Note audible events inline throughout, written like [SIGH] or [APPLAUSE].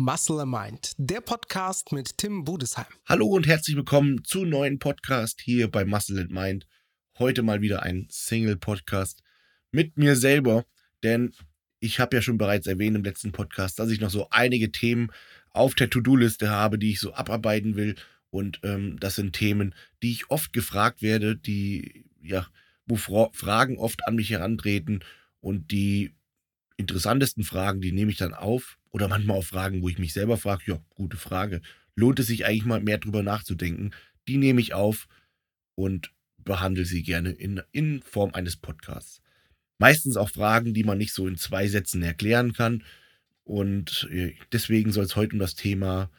Muscle Mind, der Podcast mit Tim Budesheim. Hallo und herzlich willkommen zu neuen Podcast hier bei Muscle and Mind. Heute mal wieder ein Single-Podcast mit mir selber, denn ich habe ja schon bereits erwähnt im letzten Podcast, dass ich noch so einige Themen auf der To-Do-Liste habe, die ich so abarbeiten will. Und ähm, das sind Themen, die ich oft gefragt werde, die, ja, wo Fra Fragen oft an mich herantreten und die interessantesten Fragen, die nehme ich dann auf. Oder manchmal auch Fragen, wo ich mich selber frage, ja, gute Frage. Lohnt es sich eigentlich mal mehr drüber nachzudenken? Die nehme ich auf und behandle sie gerne in, in Form eines Podcasts. Meistens auch Fragen, die man nicht so in zwei Sätzen erklären kann. Und äh, deswegen soll es heute um das Thema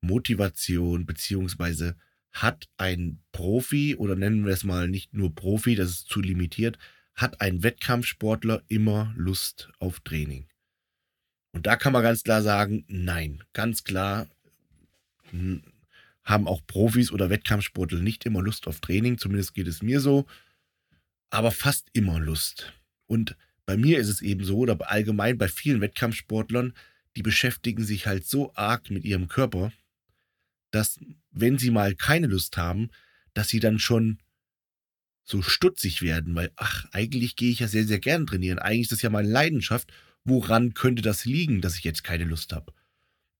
Motivation beziehungsweise hat ein Profi oder nennen wir es mal nicht nur Profi, das ist zu limitiert, hat ein Wettkampfsportler immer Lust auf Training? Und da kann man ganz klar sagen, nein, ganz klar hm, haben auch Profis oder Wettkampfsportler nicht immer Lust auf Training, zumindest geht es mir so, aber fast immer Lust. Und bei mir ist es eben so, oder allgemein bei vielen Wettkampfsportlern, die beschäftigen sich halt so arg mit ihrem Körper, dass wenn sie mal keine Lust haben, dass sie dann schon so stutzig werden, weil, ach, eigentlich gehe ich ja sehr, sehr gern trainieren. Eigentlich ist das ja meine Leidenschaft. Woran könnte das liegen, dass ich jetzt keine Lust habe?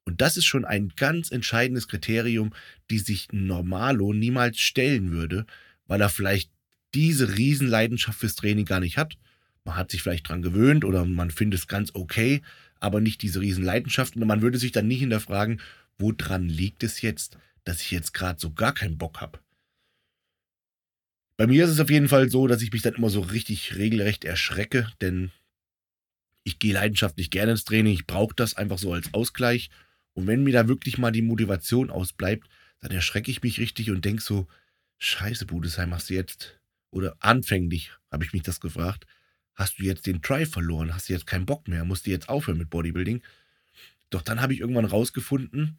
Und das ist schon ein ganz entscheidendes Kriterium, die sich ein Normalo niemals stellen würde, weil er vielleicht diese Riesenleidenschaft fürs Training gar nicht hat. Man hat sich vielleicht dran gewöhnt oder man findet es ganz okay, aber nicht diese Riesenleidenschaft. Und man würde sich dann nicht hinterfragen, woran liegt es jetzt, dass ich jetzt gerade so gar keinen Bock habe. Bei mir ist es auf jeden Fall so, dass ich mich dann immer so richtig regelrecht erschrecke, denn ich gehe leidenschaftlich gerne ins Training, ich brauche das einfach so als Ausgleich. Und wenn mir da wirklich mal die Motivation ausbleibt, dann erschrecke ich mich richtig und denke so, scheiße, Budesheim, hast du jetzt, oder anfänglich habe ich mich das gefragt, hast du jetzt den Try verloren, hast du jetzt keinen Bock mehr, musst du jetzt aufhören mit Bodybuilding. Doch dann habe ich irgendwann rausgefunden,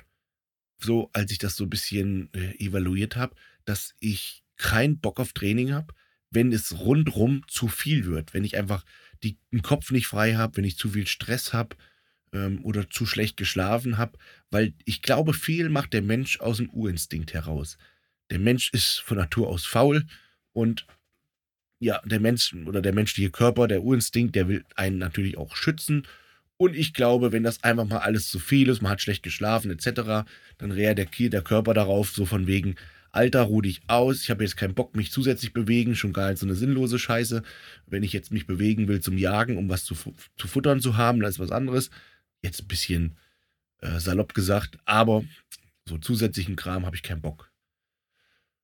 so als ich das so ein bisschen äh, evaluiert habe, dass ich keinen Bock auf Training habe, wenn es rundrum zu viel wird, wenn ich einfach die, den Kopf nicht frei habe, wenn ich zu viel Stress habe ähm, oder zu schlecht geschlafen habe, weil ich glaube, viel macht der Mensch aus dem Urinstinkt heraus. Der Mensch ist von Natur aus faul und ja, der Mensch oder der menschliche Körper, der Urinstinkt, der will einen natürlich auch schützen. Und ich glaube, wenn das einfach mal alles zu viel ist, man hat schlecht geschlafen etc., dann reagiert der Körper darauf, so von wegen, Alter, ruh dich aus, ich habe jetzt keinen Bock, mich zusätzlich bewegen, schon gar nicht so eine sinnlose Scheiße. Wenn ich jetzt mich bewegen will zum Jagen, um was zu, zu futtern zu haben, dann ist was anderes. Jetzt ein bisschen äh, salopp gesagt, aber so zusätzlichen Kram habe ich keinen Bock.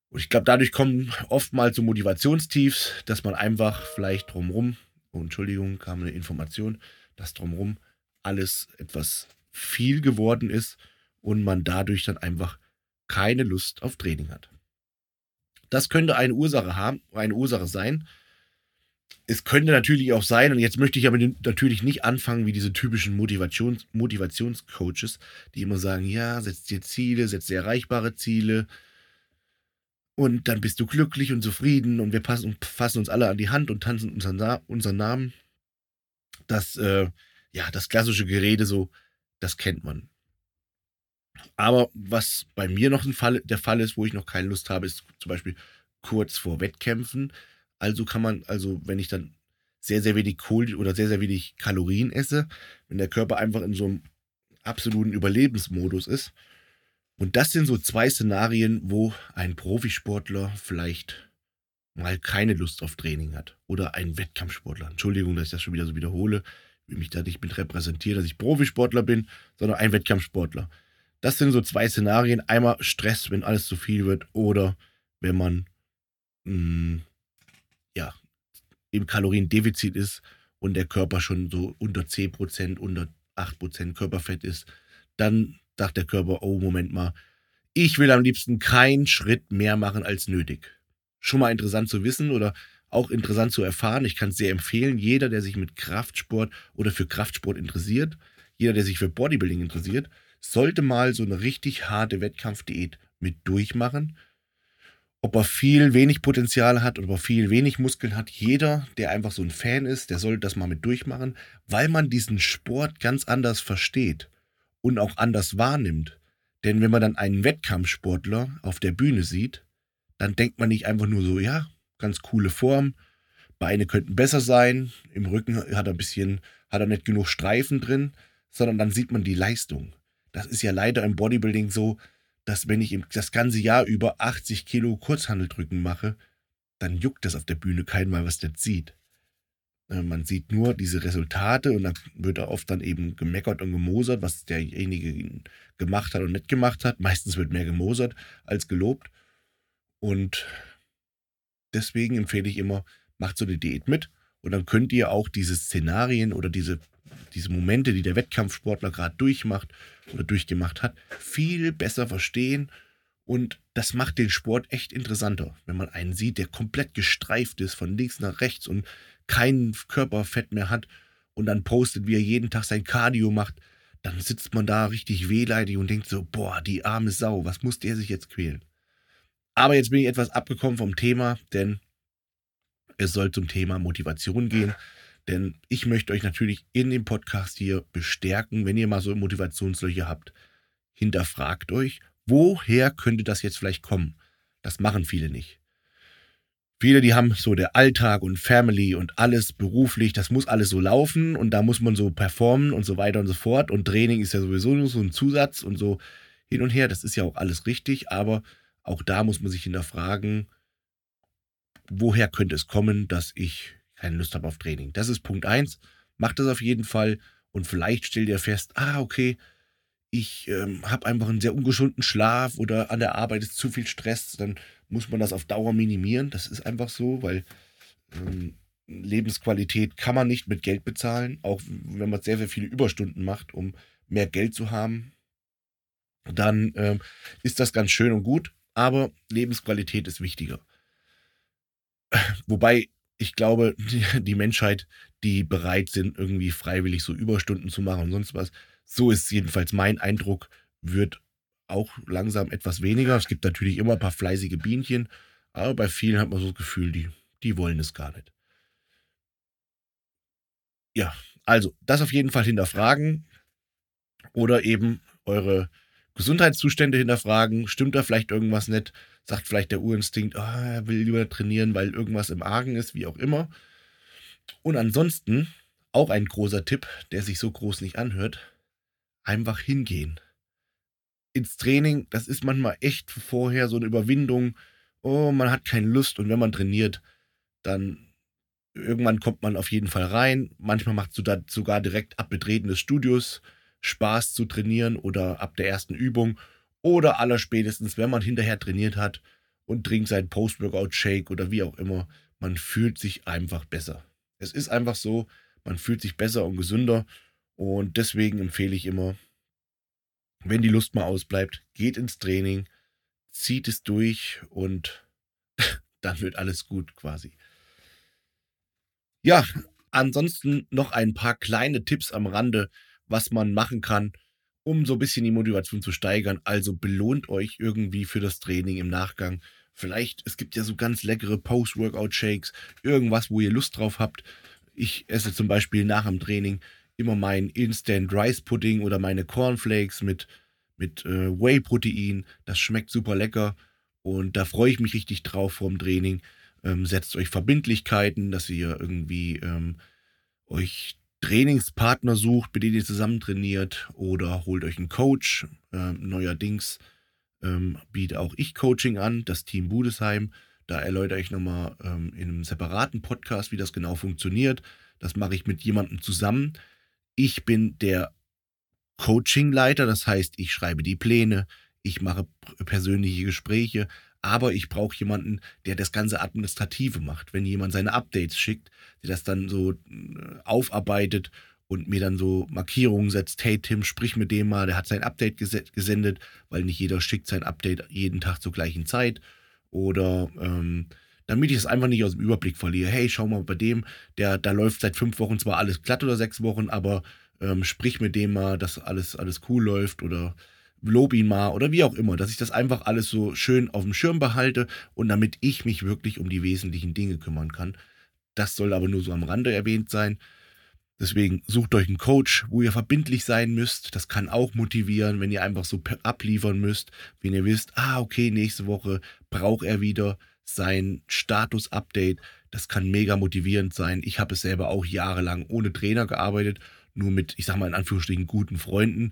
Und ich glaube, dadurch kommen oftmals so Motivationstiefs, dass man einfach vielleicht drumrum, oh, Entschuldigung, kam eine Information, dass drumrum alles etwas viel geworden ist und man dadurch dann einfach keine Lust auf Training hat. Das könnte eine Ursache haben, eine Ursache sein. Es könnte natürlich auch sein, und jetzt möchte ich aber natürlich nicht anfangen wie diese typischen Motivations Motivationscoaches, die immer sagen, ja, setz dir Ziele, setz dir erreichbare Ziele und dann bist du glücklich und zufrieden und wir passen, fassen uns alle an die Hand und tanzen unseren, unseren Namen. Das, äh, ja, das klassische Gerede so, das kennt man. Aber was bei mir noch Fall, der Fall ist, wo ich noch keine Lust habe, ist zum Beispiel kurz vor Wettkämpfen. Also kann man, also wenn ich dann sehr, sehr wenig Kohl oder sehr, sehr wenig Kalorien esse, wenn der Körper einfach in so einem absoluten Überlebensmodus ist. Und das sind so zwei Szenarien, wo ein Profisportler vielleicht mal keine Lust auf Training hat. Oder ein Wettkampfsportler. Entschuldigung, dass ich das schon wieder so wiederhole. Ich will mich da nicht mit repräsentieren, dass ich Profisportler bin, sondern ein Wettkampfsportler. Das sind so zwei Szenarien. Einmal Stress, wenn alles zu viel wird, oder wenn man mh, mm, ja, im Kaloriendefizit ist und der Körper schon so unter 10%, unter 8% Körperfett ist, dann sagt der Körper, oh, Moment mal, ich will am liebsten keinen Schritt mehr machen als nötig. Schon mal interessant zu wissen oder auch interessant zu erfahren. Ich kann es sehr empfehlen. Jeder, der sich mit Kraftsport oder für Kraftsport interessiert, jeder, der sich für Bodybuilding interessiert, sollte mal so eine richtig harte Wettkampfdiät mit durchmachen. Ob er viel, wenig Potenzial hat oder ob er viel, wenig Muskeln hat, jeder, der einfach so ein Fan ist, der sollte das mal mit durchmachen, weil man diesen Sport ganz anders versteht. und auch anders wahrnimmt. Denn wenn man dann einen Wettkampfsportler auf der Bühne sieht, dann denkt man nicht einfach nur so, ja, ganz coole Form, Beine könnten besser sein, im Rücken hat er ein bisschen, hat er nicht genug Streifen drin, sondern dann sieht man die Leistung. Das ist ja leider im Bodybuilding so, dass wenn ich das ganze Jahr über 80 Kilo Kurzhandeldrücken mache, dann juckt das auf der Bühne kein Mal, was der sieht. Äh, man sieht nur diese Resultate und dann wird da oft dann eben gemeckert und gemosert, was derjenige gemacht hat und nicht gemacht hat. Meistens wird mehr gemosert als gelobt. Und deswegen empfehle ich immer, macht so eine Diät mit und dann könnt ihr auch diese Szenarien oder diese, diese Momente, die der Wettkampfsportler gerade durchmacht oder durchgemacht hat, viel besser verstehen. Und das macht den Sport echt interessanter, wenn man einen sieht, der komplett gestreift ist von links nach rechts und kein Körperfett mehr hat und dann postet, wie er jeden Tag sein Cardio macht, dann sitzt man da richtig wehleidig und denkt so, boah, die arme Sau, was muss der sich jetzt quälen? Aber jetzt bin ich etwas abgekommen vom Thema, denn es soll zum Thema Motivation gehen. Denn ich möchte euch natürlich in dem Podcast hier bestärken, wenn ihr mal so Motivationslöcher habt, hinterfragt euch, woher könnte das jetzt vielleicht kommen? Das machen viele nicht. Viele, die haben so der Alltag und Family und alles beruflich, das muss alles so laufen und da muss man so performen und so weiter und so fort. Und Training ist ja sowieso nur so ein Zusatz und so hin und her. Das ist ja auch alles richtig, aber auch da muss man sich hinterfragen, woher könnte es kommen, dass ich keine Lust habe auf Training. Das ist Punkt 1. Macht das auf jeden Fall und vielleicht stellt ihr fest, ah, okay, ich ähm, habe einfach einen sehr ungesunden Schlaf oder an der Arbeit ist zu viel Stress, dann muss man das auf Dauer minimieren. Das ist einfach so, weil ähm, Lebensqualität kann man nicht mit Geld bezahlen, auch wenn man sehr, sehr viele Überstunden macht, um mehr Geld zu haben. Dann ähm, ist das ganz schön und gut, aber Lebensqualität ist wichtiger. Wobei ich glaube, die, Menschheit, die bereit sind, irgendwie freiwillig so Überstunden zu machen und sonst was, so ist jedenfalls mein Eindruck, wird auch langsam etwas weniger. Es gibt natürlich immer ein paar fleißige Bienchen, aber bei vielen hat man so das Gefühl, die, die wollen es gar nicht. Ja, also das auf jeden Fall hinterfragen oder eben eure Gesundheitszustände hinterfragen. Stimmt da vielleicht irgendwas nicht? Sagt vielleicht der Urinstinkt, oh, er will lieber trainieren, weil irgendwas im Argen ist, wie auch immer. Und ansonsten auch ein großer Tipp, der sich so groß nicht anhört einfach hingehen. Ins Training, das ist manchmal echt vorher so eine Überwindung. Oh, man hat keine Lust und wenn man trainiert, dann irgendwann kommt man auf jeden Fall rein. Manchmal macht sogar direkt ab Betreten des Studios Spaß zu trainieren oder ab der ersten Übung oder allerspätestens, wenn man hinterher trainiert hat und trinkt seinen Post-Workout-Shake oder wie auch immer, man fühlt sich einfach besser. Es ist einfach so, man fühlt sich besser und gesünder und deswegen empfehle ich immer, wenn die Lust mal ausbleibt, geht ins Training, zieht es durch und [LAUGHS] dann wird alles gut quasi. Ja, ansonsten noch ein paar kleine Tipps am Rande, was man machen kann, um so ein bisschen die Motivation zu steigern. Also belohnt euch irgendwie für das Training im Nachgang. Vielleicht, es gibt ja so ganz leckere Post-Workout-Shakes, irgendwas, wo ihr Lust drauf habt. Ich esse zum Beispiel nach dem Training immer mein Instant Rice Pudding oder meine Cornflakes mit, mit äh, Whey-Protein. Das schmeckt super lecker und da freue ich mich richtig drauf vorm Training. Ähm, setzt euch Verbindlichkeiten, dass ihr irgendwie ähm, euch Trainingspartner sucht, mit denen ihr zusammen trainiert oder holt euch einen Coach. Ähm, neuerdings ähm, biete auch ich Coaching an, das Team Budesheim. Da erläutere ich nochmal ähm, in einem separaten Podcast, wie das genau funktioniert. Das mache ich mit jemandem zusammen, ich bin der Coachingleiter, das heißt, ich schreibe die Pläne, ich mache persönliche Gespräche, aber ich brauche jemanden, der das ganze Administrative macht. Wenn jemand seine Updates schickt, der das dann so äh, aufarbeitet und mir dann so Markierungen setzt, hey Tim, sprich mit dem mal, der hat sein Update gesendet, weil nicht jeder schickt sein Update jeden Tag zur gleichen Zeit. Oder ähm, damit ich es einfach nicht aus dem Überblick verliere. Hey, schau mal bei dem, der, da läuft seit fünf Wochen zwar alles glatt oder sechs Wochen, aber ähm, sprich mit dem mal, dass alles, alles cool läuft oder lob ihn mal oder wie auch immer, dass ich das einfach alles so schön auf dem Schirm behalte und damit ich mich wirklich um die wesentlichen Dinge kümmern kann. Das soll aber nur so am Rande erwähnt sein. Deswegen sucht euch einen Coach, wo ihr verbindlich sein müsst. Das kann auch motivieren, wenn ihr einfach so abliefern müsst, wenn ihr wisst, ah, okay, nächste Woche braucht er wieder sein Status-Update. Das kann mega motivierend sein. Ich habe es selber auch jahrelang ohne Trainer gearbeitet, nur mit, ich sag mal in Anführungsstrichen, guten Freunden.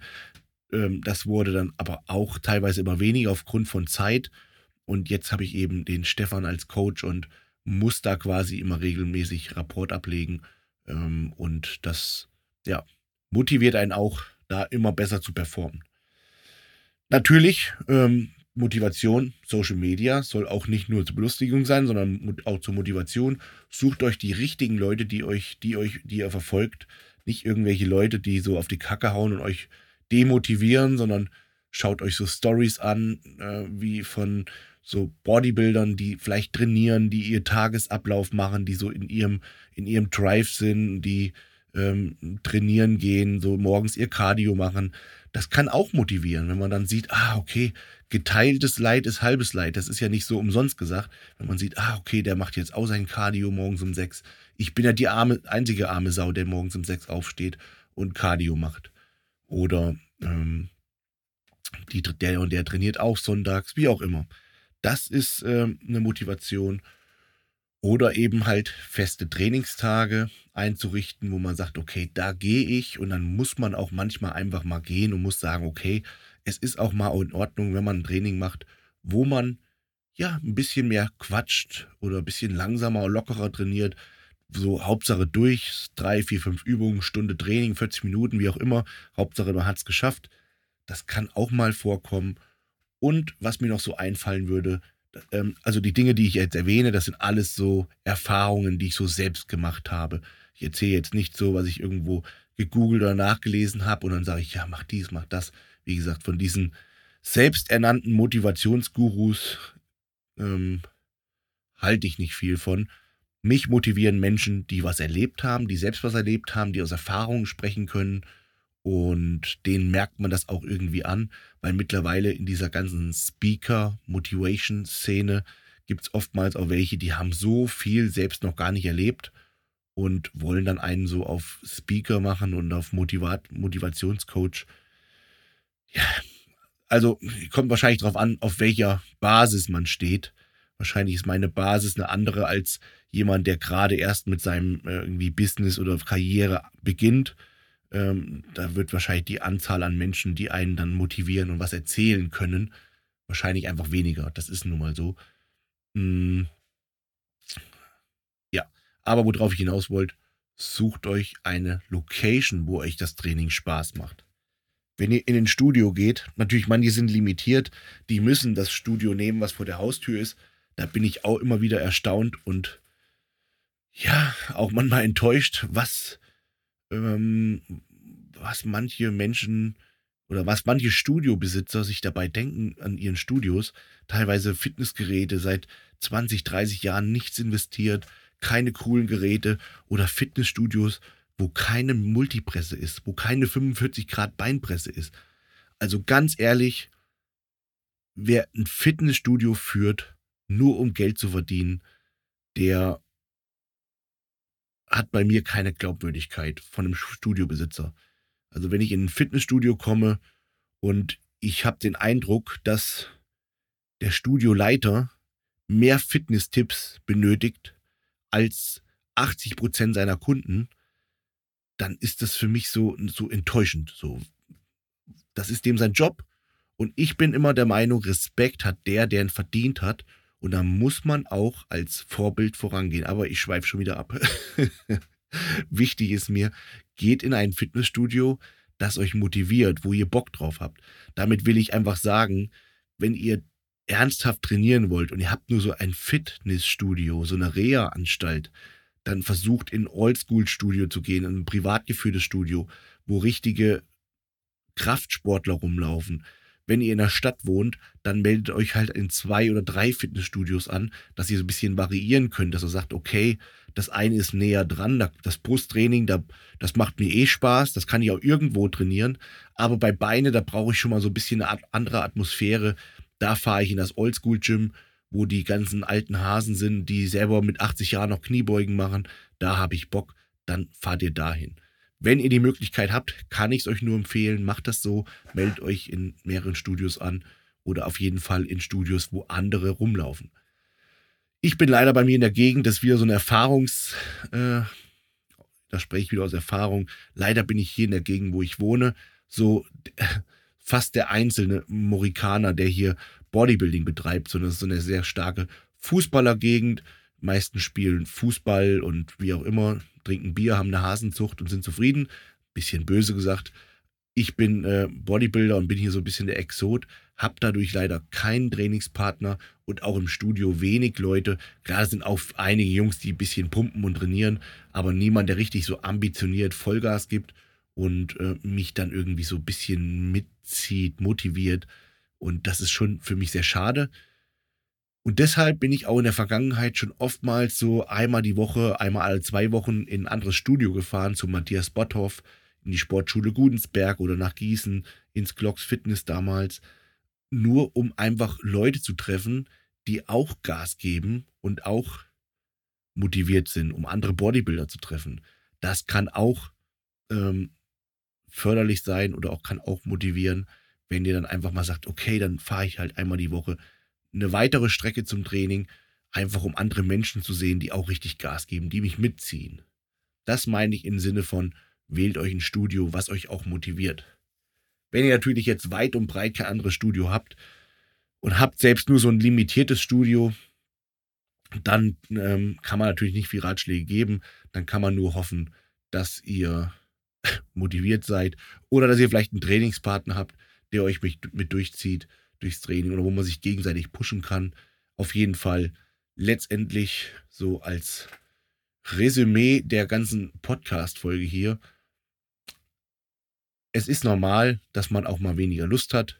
Ähm, das wurde dann aber auch teilweise immer weniger aufgrund von Zeit. Und jetzt habe ich eben den Stefan als Coach und muss da quasi immer regelmäßig Rapport ablegen. Ähm, und das, ja, motiviert einen auch, da immer besser zu performen. Natürlich, ähm, Motivation, Social Media soll auch nicht nur zur Belustigung sein, sondern auch zur Motivation. Sucht euch die richtigen Leute, die euch, die euch, die ihr verfolgt. Nicht irgendwelche Leute, die so auf die Kacke hauen und euch demotivieren, sondern schaut euch so Stories an, äh, wie von so Bodybuildern, die vielleicht trainieren, die ihr Tagesablauf machen, die so in ihrem, in ihrem Drive sind, die ähm, trainieren gehen, so morgens ihr Cardio machen. Das kann auch motivieren, wenn man dann sieht, ah, okay, geteiltes Leid ist halbes Leid. Das ist ja nicht so umsonst gesagt. Wenn man sieht, ah, okay, der macht jetzt auch sein Cardio morgens um sechs. Ich bin ja die arme, einzige arme Sau, der morgens um sechs aufsteht und Cardio macht. Oder ähm, die, der und der trainiert auch sonntags, wie auch immer. Das ist äh, eine Motivation. Oder eben halt feste Trainingstage einzurichten, wo man sagt, okay, da gehe ich und dann muss man auch manchmal einfach mal gehen und muss sagen, okay, es ist auch mal in Ordnung, wenn man ein Training macht, wo man ja ein bisschen mehr quatscht oder ein bisschen langsamer, lockerer trainiert. So Hauptsache durch, drei, vier, fünf Übungen, Stunde Training, 40 Minuten, wie auch immer. Hauptsache man hat es geschafft. Das kann auch mal vorkommen. Und was mir noch so einfallen würde, ähm, also die Dinge, die ich jetzt erwähne, das sind alles so Erfahrungen, die ich so selbst gemacht habe. Ich erzähle jetzt nicht so, was ich irgendwo gegoogelt oder nachgelesen habe und dann sage ich, ja, mach dies, mach das. Wie gesagt, von diesen selbsternannten Motivationsgurus ähm, halte ich nicht viel von. Mich motivieren Menschen, die was erlebt haben, die selbst was erlebt haben, die aus Erfahrungen sprechen können und denen merkt man das auch irgendwie an, weil mittlerweile in dieser ganzen Speaker-Motivation-Szene gibt es oftmals auch welche, die haben so viel selbst noch gar nicht erlebt und wollen dann einen so auf Speaker machen und auf Motivat Motivationscoach. Ja, also kommt wahrscheinlich darauf an, auf welcher Basis man steht. Wahrscheinlich ist meine Basis eine andere als jemand, der gerade erst mit seinem äh, irgendwie Business oder Karriere beginnt ähm, da wird wahrscheinlich die Anzahl an Menschen, die einen dann motivieren und was erzählen können, wahrscheinlich einfach weniger. Das ist nun mal so. Hm. Ja, aber worauf ich hinaus wollte, sucht euch eine Location, wo euch das Training Spaß macht. Wenn ihr in ein Studio geht, natürlich manche sind limitiert, die müssen das Studio nehmen, was vor der Haustür ist. Da bin ich auch immer wieder erstaunt und ja, auch manchmal enttäuscht, was ähm, was manche Menschen oder was manche Studiobesitzer sich dabei denken an ihren Studios. Teilweise Fitnessgeräte seit 20, 30 Jahren nichts investiert, keine coolen Geräte oder Fitnessstudios, wo keine Multipresse ist, wo keine 45 Grad Beinpresse ist. Also ganz ehrlich, wer ein Fitnessstudio führt, nur um Geld zu verdienen, der hat bei mir keine Glaubwürdigkeit von einem Studiobesitzer. Also wenn ich in ein Fitnessstudio komme und ich habe den Eindruck, dass der Studioleiter mehr Fitnesstipps benötigt als 80 Prozent seiner Kunden, dann ist das für mich so, so enttäuschend. So, das ist dem sein Job. Und ich bin immer der Meinung, Respekt hat der, der ihn verdient hat. Und da muss man auch als Vorbild vorangehen. Aber ich schweife schon wieder ab. [LAUGHS] Wichtig ist mir, geht in ein Fitnessstudio, das euch motiviert, wo ihr Bock drauf habt. Damit will ich einfach sagen, wenn ihr ernsthaft trainieren wollt und ihr habt nur so ein Fitnessstudio, so eine Reha-Anstalt, dann versucht in ein Oldschool-Studio zu gehen, in ein privat geführtes Studio, wo richtige Kraftsportler rumlaufen, wenn ihr in der Stadt wohnt, dann meldet euch halt in zwei oder drei Fitnessstudios an, dass ihr so ein bisschen variieren könnt, dass ihr sagt, okay, das eine ist näher dran, das Brusttraining, das macht mir eh Spaß, das kann ich auch irgendwo trainieren, aber bei Beine, da brauche ich schon mal so ein bisschen eine andere Atmosphäre. Da fahre ich in das Oldschool-Gym, wo die ganzen alten Hasen sind, die selber mit 80 Jahren noch Kniebeugen machen. Da habe ich Bock, dann fahrt ihr dahin. Wenn ihr die Möglichkeit habt, kann ich es euch nur empfehlen, macht das so, meldet euch in mehreren Studios an oder auf jeden Fall in Studios, wo andere rumlaufen. Ich bin leider bei mir in der Gegend, das ist wieder so eine Erfahrungs, äh, da spreche ich wieder aus Erfahrung. Leider bin ich hier in der Gegend, wo ich wohne, so [LAUGHS] fast der einzelne Morikaner, der hier Bodybuilding betreibt, sondern es ist so eine sehr starke Fußballergegend. Meisten spielen Fußball und wie auch immer, trinken Bier, haben eine Hasenzucht und sind zufrieden. Bisschen böse gesagt. Ich bin äh, Bodybuilder und bin hier so ein bisschen der Exot, habe dadurch leider keinen Trainingspartner und auch im Studio wenig Leute. Klar sind auch einige Jungs, die ein bisschen pumpen und trainieren, aber niemand, der richtig so ambitioniert Vollgas gibt und äh, mich dann irgendwie so ein bisschen mitzieht, motiviert. Und das ist schon für mich sehr schade. Und deshalb bin ich auch in der Vergangenheit schon oftmals so einmal die Woche, einmal alle zwei Wochen in ein anderes Studio gefahren, zu Matthias Botthoff, in die Sportschule Gudensberg oder nach Gießen, ins Glocks Fitness damals, nur um einfach Leute zu treffen, die auch Gas geben und auch motiviert sind, um andere Bodybuilder zu treffen. Das kann auch ähm, förderlich sein oder auch kann auch motivieren, wenn ihr dann einfach mal sagt, okay, dann fahre ich halt einmal die Woche eine weitere Strecke zum Training, einfach um andere Menschen zu sehen, die auch richtig Gas geben, die mich mitziehen. Das meine ich im Sinne von, wählt euch ein Studio, was euch auch motiviert. Wenn ihr natürlich jetzt weit und breit kein anderes Studio habt und habt selbst nur so ein limitiertes Studio, dann ähm, kann man natürlich nicht viel Ratschläge geben. Dann kann man nur hoffen, dass ihr [LAUGHS] motiviert seid oder dass ihr vielleicht einen Trainingspartner habt, der euch mit, mit durchzieht durchs Training oder wo man sich gegenseitig pushen kann. Auf jeden Fall letztendlich so als Resümee der ganzen Podcast-Folge hier. Es ist normal, dass man auch mal weniger Lust hat.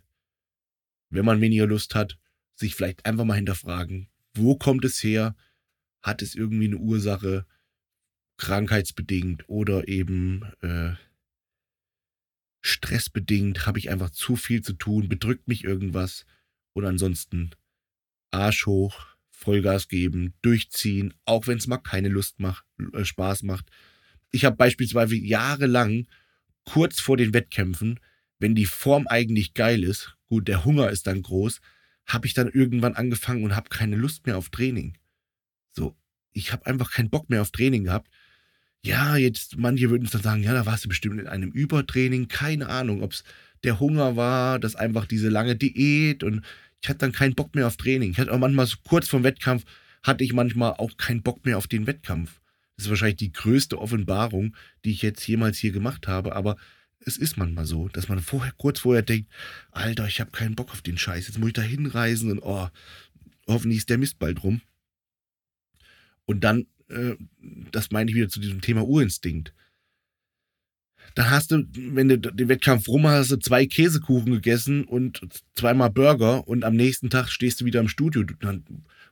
Wenn man weniger Lust hat, sich vielleicht einfach mal hinterfragen, wo kommt es her? Hat es irgendwie eine Ursache, krankheitsbedingt oder eben äh, stressbedingt habe ich einfach zu viel zu tun, bedrückt mich irgendwas oder ansonsten Arsch hoch, Vollgas geben, durchziehen, auch wenn es mal keine Lust macht, äh, Spaß macht. Ich habe beispielsweise jahrelang kurz vor den Wettkämpfen, wenn die Form eigentlich geil ist, gut, der Hunger ist dann groß, habe ich dann irgendwann angefangen und habe keine Lust mehr auf Training. So, ich habe einfach keinen Bock mehr auf Training gehabt ja, jetzt, manche würden es dann sagen, ja, da warst du bestimmt in einem Übertraining, keine Ahnung, ob es der Hunger war, das einfach diese lange Diät und ich hatte dann keinen Bock mehr auf Training. Ich hatte auch manchmal so kurz vorm Wettkampf, hatte ich manchmal auch keinen Bock mehr auf den Wettkampf. Das ist wahrscheinlich die größte Offenbarung, die ich jetzt jemals hier gemacht habe, aber es ist manchmal so, dass man vorher, kurz vorher denkt, Alter, ich habe keinen Bock auf den Scheiß, jetzt muss ich da hinreisen und oh, hoffentlich ist der Mist bald rum. Und dann äh, das meine ich wieder zu diesem Thema Urinstinkt. Dann hast du, wenn du den Wettkampf rum hast, hast zwei Käsekuchen gegessen und zweimal Burger und am nächsten Tag stehst du wieder im Studio,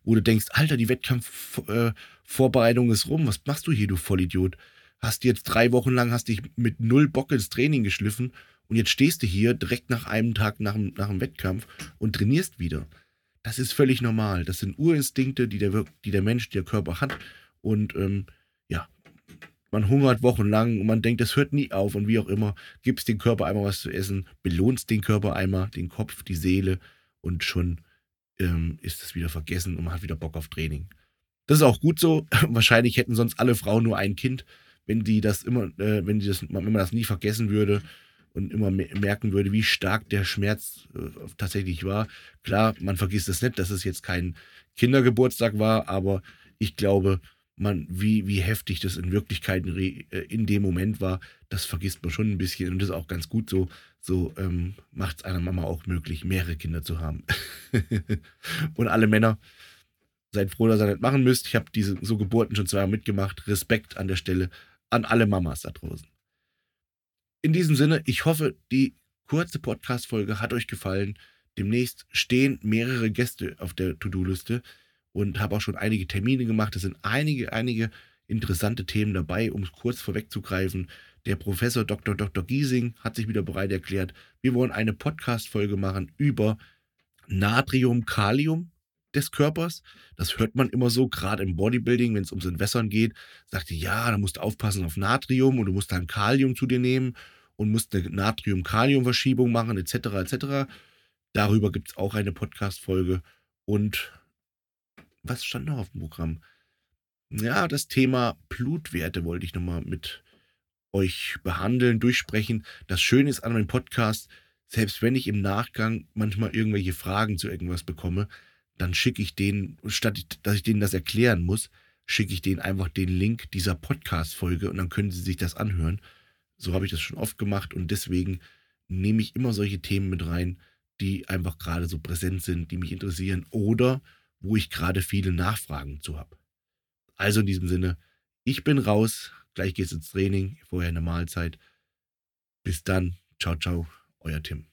wo du denkst, Alter, die Wettkampfvorbereitung ist rum, was machst du hier, du Vollidiot? Hast jetzt drei Wochen lang, hast dich mit null Bock ins Training geschliffen und jetzt stehst du hier direkt nach einem Tag nach dem, nach dem Wettkampf und trainierst wieder. Das ist völlig normal. Das sind Urinstinkte, die der, die der Mensch, der Körper hat und ähm, ja, man hungert wochenlang und man denkt, das hört nie auf und wie auch immer, gibst dem Körper einmal was zu essen, belohnst den Körper einmal, den Kopf, die Seele und schon ähm, ist es wieder vergessen und man hat wieder Bock auf Training. Das ist auch gut so. [LAUGHS] Wahrscheinlich hätten sonst alle Frauen nur ein Kind, wenn die das immer, äh, wenn die das, wenn man das nie vergessen würde und immer merken würde, wie stark der Schmerz äh, tatsächlich war. Klar, man vergisst es nicht, dass es jetzt kein Kindergeburtstag war, aber ich glaube, man, wie, wie heftig das in Wirklichkeit äh, in dem Moment war, das vergisst man schon ein bisschen und das ist auch ganz gut so. So ähm, macht es einer Mama auch möglich, mehrere Kinder zu haben. [LAUGHS] und alle Männer, seid froh, dass ihr das machen müsst. Ich habe diese so Geburten schon zweimal mitgemacht. Respekt an der Stelle an alle Mamas da draußen. In diesem Sinne, ich hoffe, die kurze Podcast-Folge hat euch gefallen. Demnächst stehen mehrere Gäste auf der To-Do-Liste und habe auch schon einige Termine gemacht. Es sind einige, einige interessante Themen dabei, um es kurz vorwegzugreifen. Der Professor Dr. Dr. Giesing hat sich wieder bereit erklärt. Wir wollen eine Podcast-Folge machen über Natrium, Kalium des Körpers. Das hört man immer so, gerade im Bodybuilding, wenn es ums Entwässern geht. Sagt die, ja, da musst du aufpassen auf Natrium und du musst dann Kalium zu dir nehmen und musst eine Natrium-Kalium-Verschiebung machen, etc. etc. Darüber gibt es auch eine Podcast-Folge. Und was stand noch auf dem Programm? Ja, das Thema Blutwerte wollte ich nochmal mit euch behandeln, durchsprechen. Das Schöne ist an meinem Podcast, selbst wenn ich im Nachgang manchmal irgendwelche Fragen zu irgendwas bekomme, dann schicke ich denen, statt dass ich denen das erklären muss, schicke ich denen einfach den Link dieser Podcast-Folge und dann können sie sich das anhören. So habe ich das schon oft gemacht und deswegen nehme ich immer solche Themen mit rein, die einfach gerade so präsent sind, die mich interessieren oder wo ich gerade viele Nachfragen zu habe. Also in diesem Sinne, ich bin raus, gleich geht's ins Training, vorher eine Mahlzeit. Bis dann, ciao, ciao, euer Tim.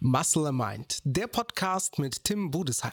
Muscle Mind, der Podcast mit Tim Budesheim.